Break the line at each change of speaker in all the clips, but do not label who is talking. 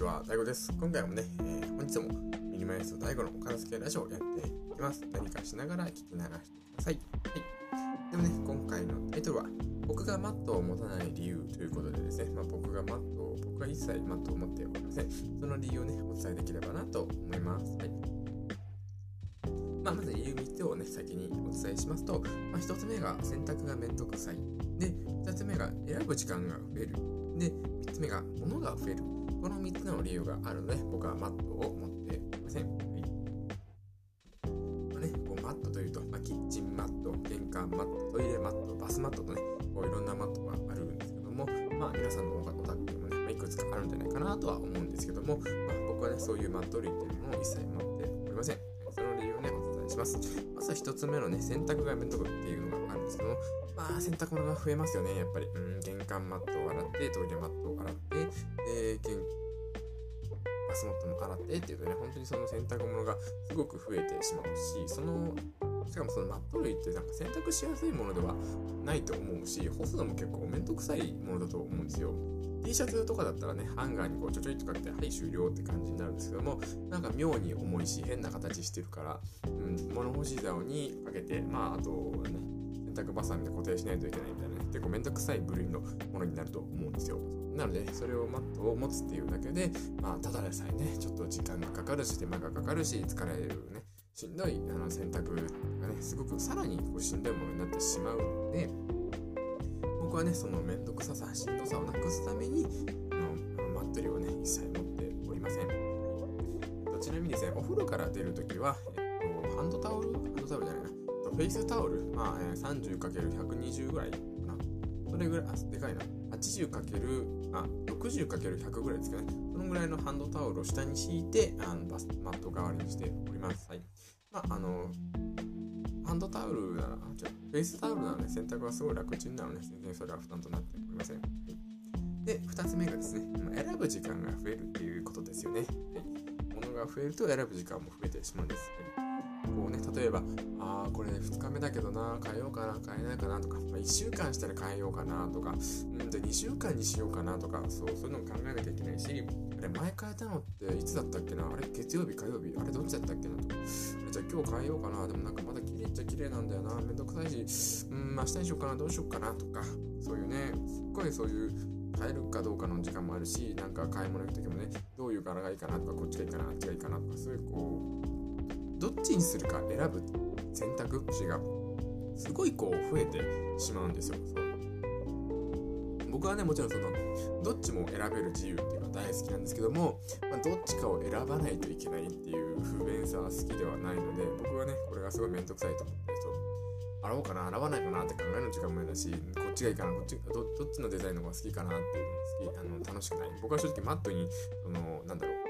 ちは、大悟です。今回もね、えー、本日もミニマリスト大悟のお片付けラジオをやっていきます。何かしながら聞き流してください。はい。でもね、今回のタイトルは、僕がマットを持たない理由ということでですね、まあ、僕がマットを、僕は一切マットを持っておりません。その理由をね、お伝えできればなと思います。はい。まあ、まず理由3つをね、先にお伝えしますと、まあ、1つ目が選択がめんどくさい。で、2つ目が選ぶ時間が増える。で、3つ目が物が増える。この3つの理由があるので、僕はマットを持っていません。はいまあね、こうマットというと、まあ、キッチンマット、玄関マット、トイレマット、バスマットとね、こういろんなマットがあるんですけども、まあ、皆さんのお宅にもね、まあ、いくつかあるんじゃないかなとは思うんですけども、まあ、僕はね、そういうマット類っていうものを一切持っておりません。その理由をね、お伝えします。まず1つ目のね、洗濯がめんどくっていうのがあるんですけども、まあ、洗濯物が増えますよね、やっぱり。うん、玄関マットを洗って、トイレマットを洗って、で、玄バスマットも洗ってっていうとね、本当にその洗濯物がすごく増えてしまうし、その、しかもそのマット類ってなんか洗濯しやすいものではないと思うし、干すのも結構めんどくさいものだと思うんですよ。T シャツとかだったらね、ハンガーにこうちょちょいとかけて、はい、終了って感じになるんですけども、なんか妙に重いし、変な形してるから、うん、物干し竿にかけて、まあ、あとね、洗濯バサミで固定しないといけないみたいなね、結構めんどくさい部類のものになると思うんですよ。なので、それをマットを持つっていうだけで、まあ、ただでさえね、ちょっと時間がかかるし、手間がかかるし、疲れるね、しんどいあの洗濯がね、すごくさらにこうしんどいものになってしまうので、僕はね、そのめんどくささ、しんどさをなくすために、あのマット類をね、一切持っておりません。ちなみにですね、お風呂から出るときは、えっと、ハンドタオル？ハンドタオルじゃないな。フェイスタオル、まあ、えー、30×120 ぐらいかな。それぐらい、あ、でかいな。80× あ 60×100 ぐらいですかね。そのぐらいのハンドタオルを下に敷いて、あのバスマット代わりにしております。はい。まあ、あの、ハンドタオルなら、じゃフェイスタオルならね、洗濯はすごい楽ちんなので、全然それは負担となっておりません。で、2つ目がですね、選ぶ時間が増えるっていうことですよね。はい、物が増えると選ぶ時間も増えてしまうんです。はいこうね、例えば、ああ、これ2日目だけどな、変えようかな、変えないかなとか、まあ、1週間したら変えようかなとか、うん、じゃ2週間にしようかなとか、そう、そういうのを考えなきゃいけないし、あれ、前変えたのっていつだったっけな、あれ、月曜日、火曜日、あれ、どっちだったっけなとか、じゃあ今日変えようかな、でもなんかまだ綺麗っちゃ綺麗なんだよな、めんどくさいし、うん、明日にしようかな、どうしようかなとか、そういうね、すっごいそういう、変えるかどうかの時間もあるし、なんか買い物行く時もね、どういう柄がいいかなとか、こっちがいいかな、あっちがいいかなとか、そういうこう、どっちにするか選ぶ選択肢がすごいこう増えてしまうんですよ。僕はねもちろんそのどっちも選べる自由っていうのは大好きなんですけども、まあ、どっちかを選ばないといけないっていう不便さは好きではないので僕はねこれがすごい面倒くさいと思ってそう洗おうかな洗わないかなって考える時間も嫌だしこっちがいいかなこっちどどっちのデザインの方が好きかなっていうのが好きあの楽しくない僕は正直マットにそのなんだろう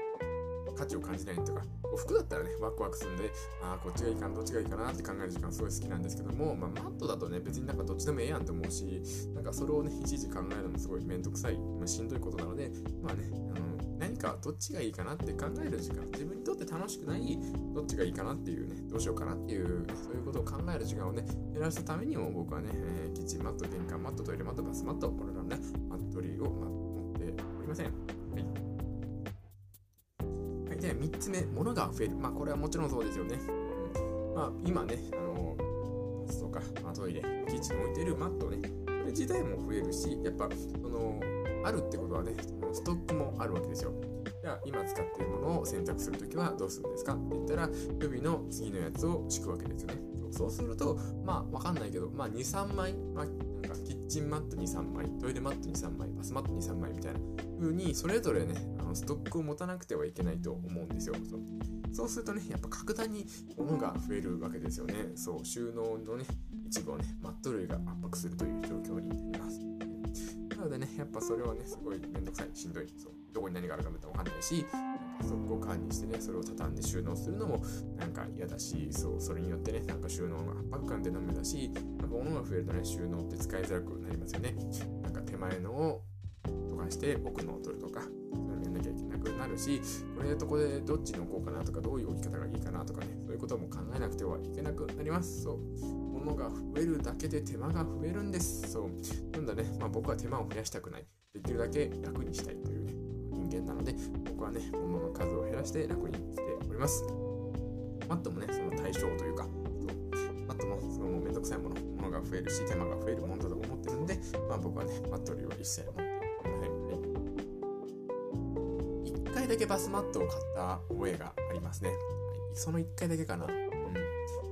価値を感じないとか、服だったらね、ワクワクするんで、ああ、こっちがいいかな、どっちがいいかなって考える時間すごい好きなんですけども、まあ、マットだとね、別になんかどっちでもええやんって思うし、なんかそれをね、いちいち考えるのもすごいめんどくさい、まあ、しんどいことなので、まあね、あの何かどっちがいいかなって考える時間、自分にとって楽しくない、どっちがいいかなっていうね、どうしようかなっていう、そういうことを考える時間をね、減らすためにも僕はね、えー、キッチンマット、玄関マット、トイレマット、バスマット、これらのね、マットリーを、ま、持っておりません。はいで、3つ目、物が増える。まあ、これはもちろんそうですよね。うん、まあ、今ね、あのー、そうか、まあ、トイレ、キッチンに置いてるマットね、これ自体も増えるし、やっぱ、その、あるってことはね、ストックもあるわけですよ。じゃあ、今使っているものを選択するときはどうするんですか？って言ったら、予備の次のやつを敷くわけですよね。そうすると、まあ、わかんないけど、まあ、2、3枚、まあ、なんかキッチンマット2、3枚、トイレマット2、3枚、バスマット2、3枚みたいな風に、それぞれね、あのストックを持たなくてはいけないと思うんですよ。そうするとね、やっぱ格段に物が増えるわけですよね。そう、収納のね、一部をね、マット類が圧迫するという状況になります。なのでね、やっぱそれはね、すごいめんどくさい、しんどい。そうどこに何があるかもわかんないし、パソコンを管理してね、それを畳んで収納するのもなんか嫌だし、そう、それによってね、なんか収納の圧迫感ってのもだし、なんか物が増えるとね、収納って使いづらくなりますよね。なんか手前のをとかして奥のを取るとか、そういうのやんなきゃいけなくなるし、これとこでどっちに置こうかなとか、どういう置き方がいいかなとかね、そういうことも考えなくてはいけなくなります。そう。物が増えるだけで手間が増えるんです。そう。なんだね、まあ僕は手間を増やしたくない。できるだけ楽にしたいという、間なので、僕はね、物の数を減らして楽にしております。マットもね、その対象というか、マットもそのもうめんどくさいもの、ものが増えるし、手間が増えるものだと思ってるんで、まあ僕はね、マット類を一切持っておりません。はい、1回だけバスマットを買った覚えがありますね。はい、その1回だけかな。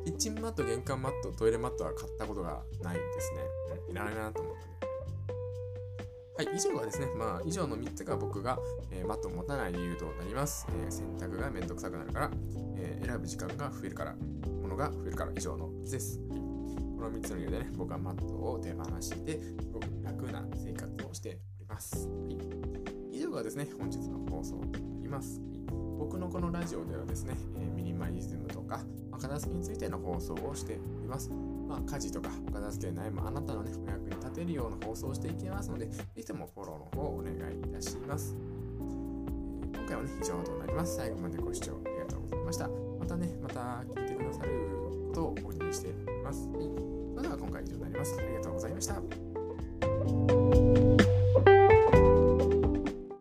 キッチンマット、玄関マット、トイレマットは買ったことがないですね。いらないなと思ったんで。はい、以上がですね、まあ、以上の3つが僕が、えー、マットを持たない理由となります。えー、洗濯がめんどくさくなるから、えー、選ぶ時間が増えるから、物が増えるから、以上の3つです。はい、この3つの理由でね、僕はマットを手放して、すごく楽な生活をしております。はい、以上がですね、本日の放送となります。はい、僕のこのラジオではですね、えミニマリズムとか、まあ、片付けについての放送をしております。まあ、家事とかお片付けで悩むあなたのね、お役に立てるような放送をしていきますので、ぜひともフォローの方をお願いいたします。え今回はね、以上となります。最後までご視聴ありがとうございました。またね、また聞いてくださることをお祈りしております。はい。それでは今回以上になります。ありがとうございました。